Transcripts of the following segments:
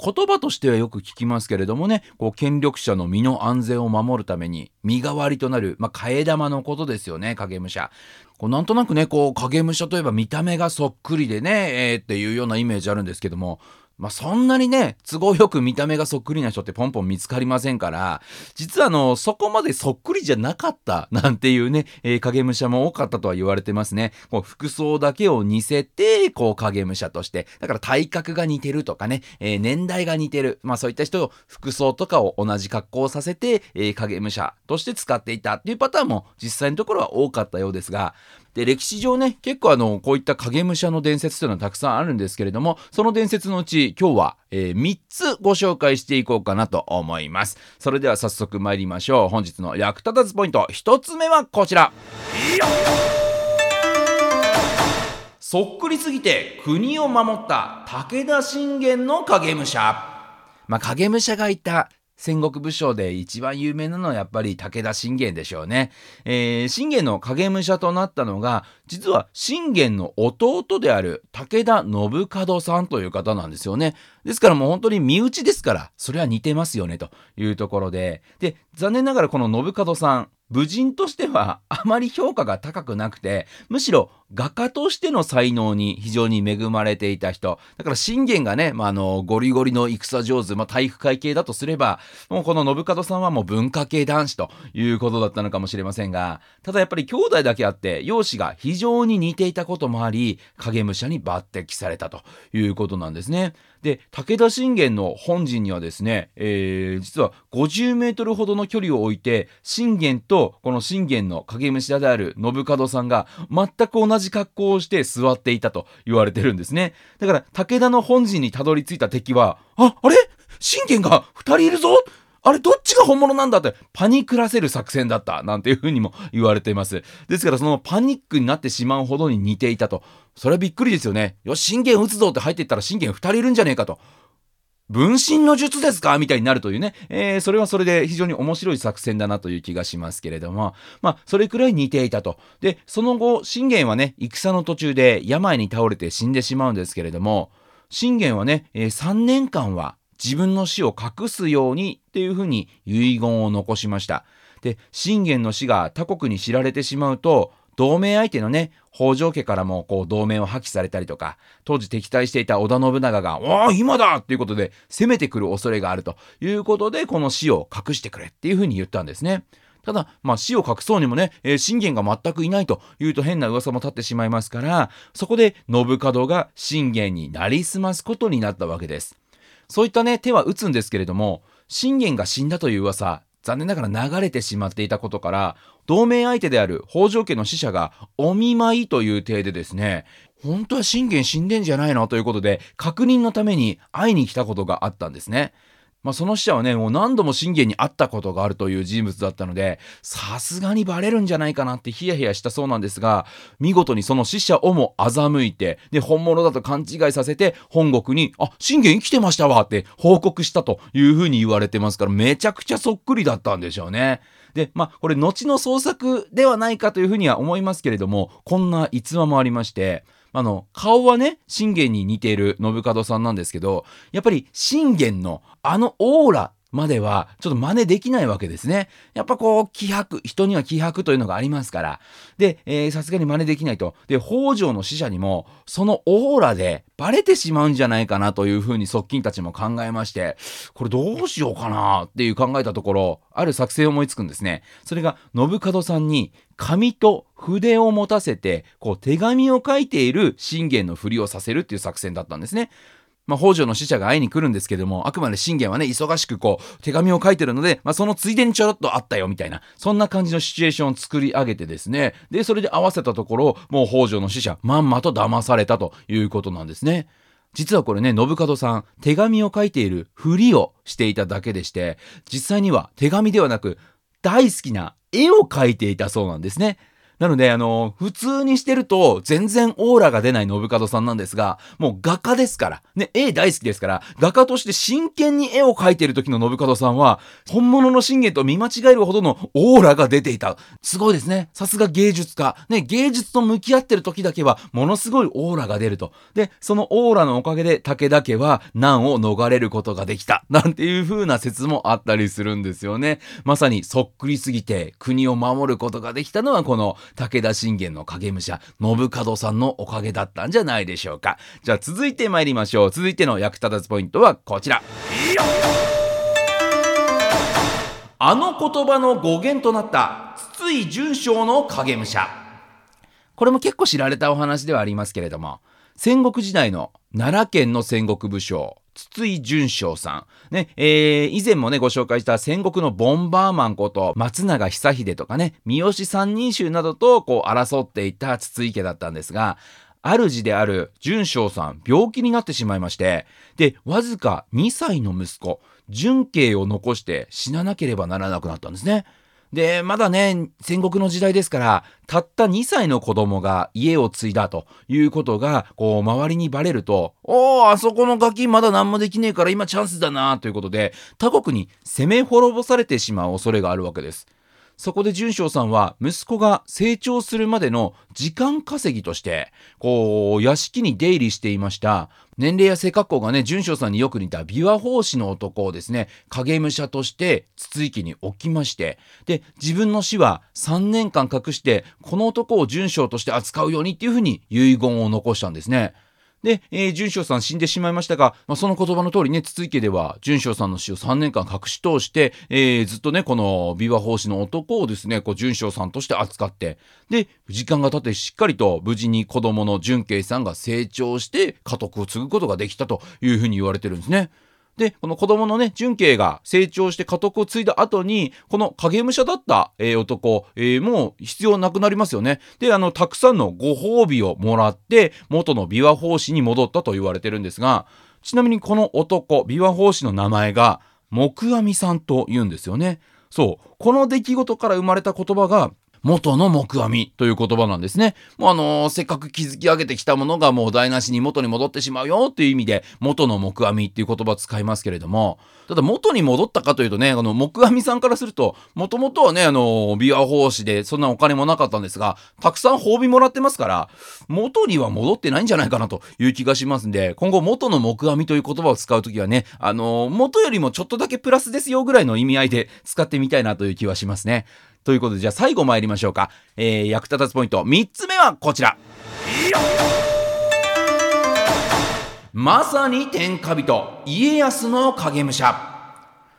言葉としてはよく聞きますけれどもね、こう権力者の身の安全を守るために身代わりとなる、まあ、替え玉のことですよね、影武者。こうなんとなくね、こう影武者といえば見た目がそっくりでね、えー、っていうようなイメージあるんですけども、まあ、そんなにね、都合よく見た目がそっくりな人ってポンポン見つかりませんから、実はあの、そこまでそっくりじゃなかったなんていうね、えー、影武者も多かったとは言われてますね。こう服装だけを似せて、こう影武者として、だから体格が似てるとかね、えー、年代が似てる、まあそういった人を服装とかを同じ格好させて、えー、影武者として使っていたっていうパターンも実際のところは多かったようですが、で、歴史上ね、結構あの、こういった影武者の伝説というのはたくさんあるんですけれども、その伝説のうち今日は、えー、3つご紹介していこうかなと思います。それでは早速参りましょう。本日の役立たずポイント、1つ目はこちら。そっくりすぎて国を守った武田信玄の影武者。まあ、影武者がいた戦国武将で一番有名なのはやっぱり武田信玄でしょうね。えー、信玄の影武者となったのが、実は信玄の弟である武田信門さんという方なんですよね。ですからもう本当に身内ですから、それは似てますよねというところで。で、残念ながらこの信門さん、武人としてはあまり評価が高くなくて、むしろ画家としての才能に非常に恵まれていた人。だから信玄がね、まあ、あの、ゴリゴリの戦上手、まあ、体育会系だとすれば、もうこの信門さんはもう文化系男子ということだったのかもしれませんが、ただやっぱり兄弟だけあって、容姿が非常に似ていたこともあり、影武者に抜擢されたということなんですね。で、武田信玄の本陣にはですね、えー、実は50メートルほどの距離を置いて、信玄とこの信玄の影武者である信門さんが全く同じ格好をして座っていたと言われてるんですね。だから武田の本陣にたどり着いた敵は、あ、あれ？信玄が2人いるぞ？あれどっちが本物なんだってパニクらせる作戦だったなんていうふうにも言われています。ですからそのパニックになってしまうほどに似ていたと。それはびっくりですよね。よし、信玄撃つぞって入っていったら信玄2人いるんじゃねえかと。分身の術ですかみたいになるというね、えー、それはそれで非常に面白い作戦だなという気がしますけれども、まあ、それくらい似ていたと。で、その後、信玄はね、戦の途中で病に倒れて死んでしまうんですけれども、信玄はね、えー、3年間は自分の死を隠すようにっていうふうに遺言を残しました。で、信玄の死が他国に知られてしまうと、同盟相手のね、北条家からもこう同盟を破棄されたりとか、当時敵対していた織田信長が、おお、今だっていうことで攻めてくる恐れがあるということで、この死を隠してくれっていうふうに言ったんですね。ただ、まあ、死を隠そうにもね、えー、信玄が全くいないというと変な噂も立ってしまいますから、そこで信門が信玄になりすますことになったわけです。そういったね、手は打つんですけれども、信玄が死んだという噂、残念ながら流れてしまっていたことから、同盟相手である北条家の使者がお見舞いという体でですね、本当は信玄死んでんじゃないの？ということで、確認のために会いに来たことがあったんですね。まあ、その死者はね、もう何度も信玄に会ったことがあるという人物だったので、さすがにバレるんじゃないかなってヒヤヒヤしたそうなんですが、見事にその死者をも欺いて、で、本物だと勘違いさせて、本国に、あ、信玄生きてましたわって報告したというふうに言われてますから、めちゃくちゃそっくりだったんでしょうね。で、まあ、これ、後の創作ではないかというふうには思いますけれども、こんな逸話もありまして、あの、顔はね、信玄に似ている信門さんなんですけど、やっぱり信玄のあのオーラまではちょっと真似できないわけですね。やっぱこう気迫、人には気迫というのがありますから。で、さすがに真似できないと。で、北条の使者にもそのオーラでバレてしまうんじゃないかなというふうに側近たちも考えまして、これどうしようかなっていう考えたところ、ある作戦を思いつくんですね。それが信門さんに紙と筆を持たせて、こう手紙を書いている信玄のふりをさせるっていう作戦だったんですね。まあ、北条の使者が会いに来るんですけども、あくまで信玄はね、忙しくこう、手紙を書いてるので、まあ、そのついでにちょろっとあったよ、みたいな、そんな感じのシチュエーションを作り上げてですね、で、それで合わせたところ、もう北条の使者、まんまと騙されたということなんですね。実はこれね、信門さん、手紙を書いているふりをしていただけでして、実際には手紙ではなく、大好きな絵を描いていたそうなんですね。なので、あの、普通にしてると全然オーラが出ない信門さんなんですが、もう画家ですから、ね、絵大好きですから、画家として真剣に絵を描いている時の信門さんは、本物の信玄と見間違えるほどのオーラが出ていた。すごいですね。さすが芸術家。ね、芸術と向き合ってる時だけは、ものすごいオーラが出ると。で、そのオーラのおかげで武田家は難を逃れることができた。なんていう風な説もあったりするんですよね。まさにそっくりすぎて国を守ることができたのはこの武田信玄の影武者、信門さんのおかげだったんじゃないでしょうか。じゃあ続いて参りましょう。続いての役立たずポイントはこちら。あの言葉の語源となった筒井淳章の影武者。これも結構知られたお話ではありますけれども、戦国時代の奈良県の戦国武将、筒井淳章さん。ね、えー、以前もね、ご紹介した戦国のボンバーマンこと松永久秀とかね、三好三人衆などとこう争っていた筒井家だったんですが、主である淳章さん、病気になってしまいまして、で、わずか2歳の息子、淳慶を残して死ななければならなくなったんですね。で、まだね、戦国の時代ですから、たった2歳の子供が家を継いだということが、こう、周りにバレると、おー、あそこのガキまだ何もできねえから今チャンスだなということで、他国に攻め滅ぼされてしまう恐れがあるわけです。そこで淳章さんは息子が成長するまでの時間稼ぎとして、こう、屋敷に出入りしていました、年齢や背格好がね、淳章さんによく似た琵琶法師の男をですね、影武者として筒井家に置きまして、で、自分の死は3年間隠して、この男を淳章として扱うようにっていうふうに遺言を残したんですね。で、えー、淳章さん死んでしまいましたが、まあ、その言葉の通りね、筒井家では、淳章さんの死を3年間隠し通して、えー、ずっとね、この琵琶法師の男をですね、こう、淳章さんとして扱って、で、時間が経ってしっかりと無事に子供の淳慶さんが成長して、家督を継ぐことができたというふうに言われてるんですね。で、この子供のね、純慶が成長して家督を継いだ後に、この影武者だった、えー、男、えー、もう必要なくなりますよね。で、あの、たくさんのご褒美をもらって、元の琵琶法師に戻ったと言われてるんですが、ちなみにこの男、琵琶法師の名前が、木阿弥さんと言うんですよね。そう。この出来事から生まれた言葉が、元の木阿弥という言葉なんですね。もうあのー、せっかく築き上げてきたものがもう台無しに元に戻ってしまうよっていう意味で、元の木阿弥っていう言葉を使いますけれども、ただ元に戻ったかというとね、あの、木阿弥さんからすると、もともとはね、あのー、琵琶法師でそんなお金もなかったんですが、たくさん褒美もらってますから、元には戻ってないんじゃないかなという気がしますんで、今後元の木阿弥という言葉を使うときはね、あのー、元よりもちょっとだけプラスですよぐらいの意味合いで使ってみたいなという気はしますね。ということで、じゃあ最後参りましょうか。えー、役立たずポイント、3つ目はこちら。まさに天下人、家康の影武者。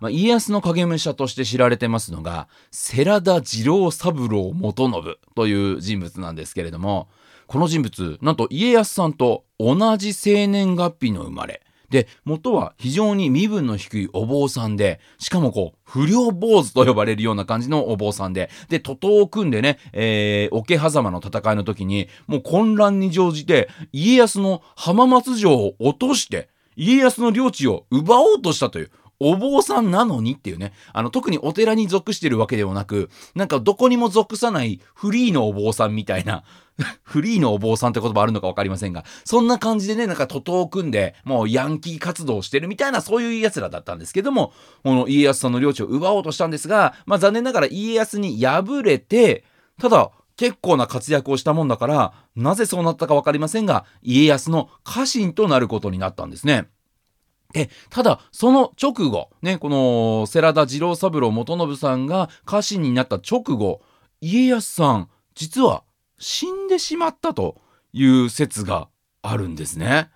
まあ、家康の影武者として知られてますのが、世良田次郎三郎元信という人物なんですけれども、この人物、なんと家康さんと同じ生年月日の生まれ。で、元は非常に身分の低いお坊さんで、しかもこう、不良坊主と呼ばれるような感じのお坊さんで、で、徒党を組んでね、えー、桶狭間の戦いの時に、もう混乱に乗じて、家康の浜松城を落として、家康の領地を奪おうとしたという、お坊さんなのにっていうね、あの、特にお寺に属してるわけではなく、なんかどこにも属さないフリーのお坊さんみたいな、フリーのお坊さんって言葉あるのか分かりませんが、そんな感じでね、なんか徒党を組んで、もうヤンキー活動をしてるみたいな、そういう奴らだったんですけども、この家康さんの領地を奪おうとしたんですが、まあ残念ながら家康に敗れて、ただ、結構な活躍をしたもんだから、なぜそうなったか分かりませんが、家康の家臣となることになったんですね。で、ただ、その直後、ね、この、世良田次郎三郎元信さんが家臣になった直後、家康さん、実は死んでしまったという説があるんですね。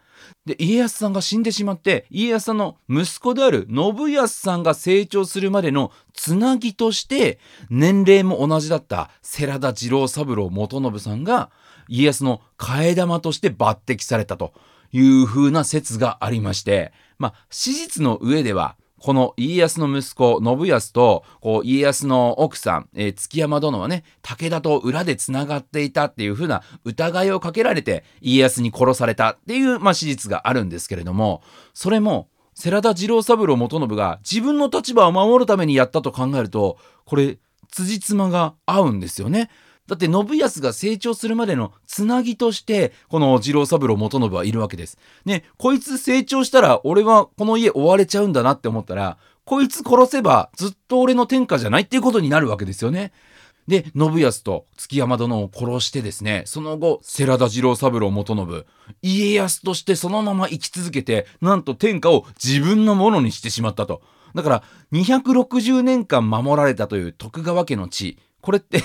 で、家康さんが死んでしまって、家康さんの息子である信康さんが成長するまでのつなぎとして、年齢も同じだった世良田次郎三郎元信さんが、家康の替え玉として抜擢されたという風な説がありまして、まあ、史実の上では、この家康の息子、信康と、こう、家康の奥さん、えー、築山殿はね、武田と裏で繋がっていたっていう風な疑いをかけられて、家康に殺されたっていう、まあ、史実があるんですけれども、それも、世良田次郎三郎元信が自分の立場を守るためにやったと考えると、これ、辻褄が合うんですよね。だって信康が成長するまでのつなぎとしてこの次郎三郎元信はいるわけです。ねこいつ成長したら俺はこの家追われちゃうんだなって思ったらこいつ殺せばずっと俺の天下じゃないっていうことになるわけですよね。で信康と築山殿を殺してですねその後世良田次郎三郎元信家康としてそのまま生き続けてなんと天下を自分のものにしてしまったと。だから260年間守られたという徳川家の地これって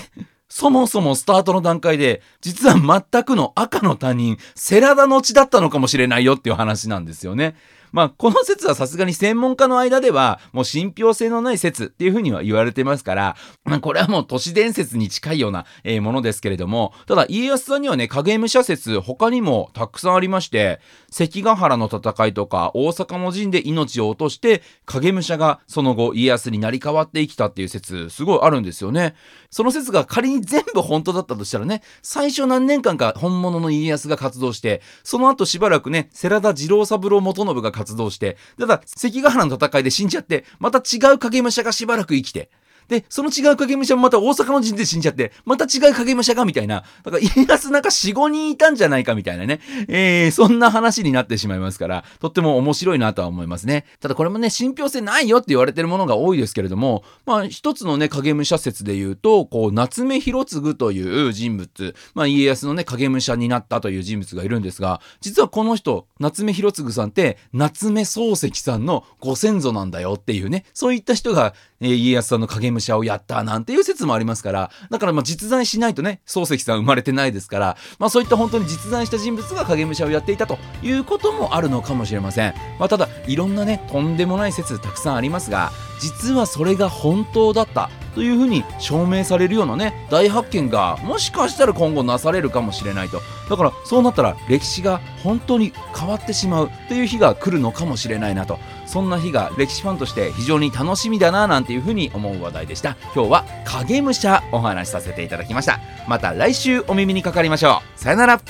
そもそもスタートの段階で、実は全くの赤の他人、セラダの血だったのかもしれないよっていう話なんですよね。まあ、この説はさすがに専門家の間では、もう信憑性のない説っていうふうには言われてますから、まあ、これはもう都市伝説に近いような、えー、ものですけれども、ただ家康さんにはね、影武者説、他にもたくさんありまして、関ヶ原の戦いとか、大阪の陣で命を落として、影武者がその後家康になり変わって生きたっていう説、すごいあるんですよね。その説が仮に全部本当だったとしたらね、最初何年間か本物の家康が活動して、その後しばらくね、世良田次郎三郎元信が活動して、ただ、関ヶ原の戦いで死んじゃって、また違う影武者がしばらく生きて、で、その違う影武者もまた大阪の陣で死んじゃって、また違う影武者がみたいな、だから家康なんか4、5人いたんじゃないかみたいなね、えー、そんな話になってしまいますから、とっても面白いなとは思いますね。ただこれもね、信憑性ないよって言われてるものが多いですけれども、まあ一つのね、影武者説で言うと、こう、夏目広次という人物、まあ家康のね、影武者になったという人物がいるんですが、実はこの人、夏目広次さんって、夏目漱石さんのご先祖なんだよっていうね、そういった人が、えー、家康さんの影武者をやったなんていう説もありますから、だからまあ実在しないとね、漱石さん生まれてないですから、まあそういった本当に実在した人物が影武者をやっていたということもあるのかもしれません。まあただ、いろんなね、とんでもない説たくさんありますが、実はそれが本当だったというふうに証明されるようなね大発見がもしかしたら今後なされるかもしれないと。だからそうなったら歴史が本当に変わってしまうという日が来るのかもしれないなと。そんな日が歴史ファンとして非常に楽しみだななんていうふうに思う話題でした。今日は影武者お話しさせていただきました。また来週お耳にかかりましょう。さよなら。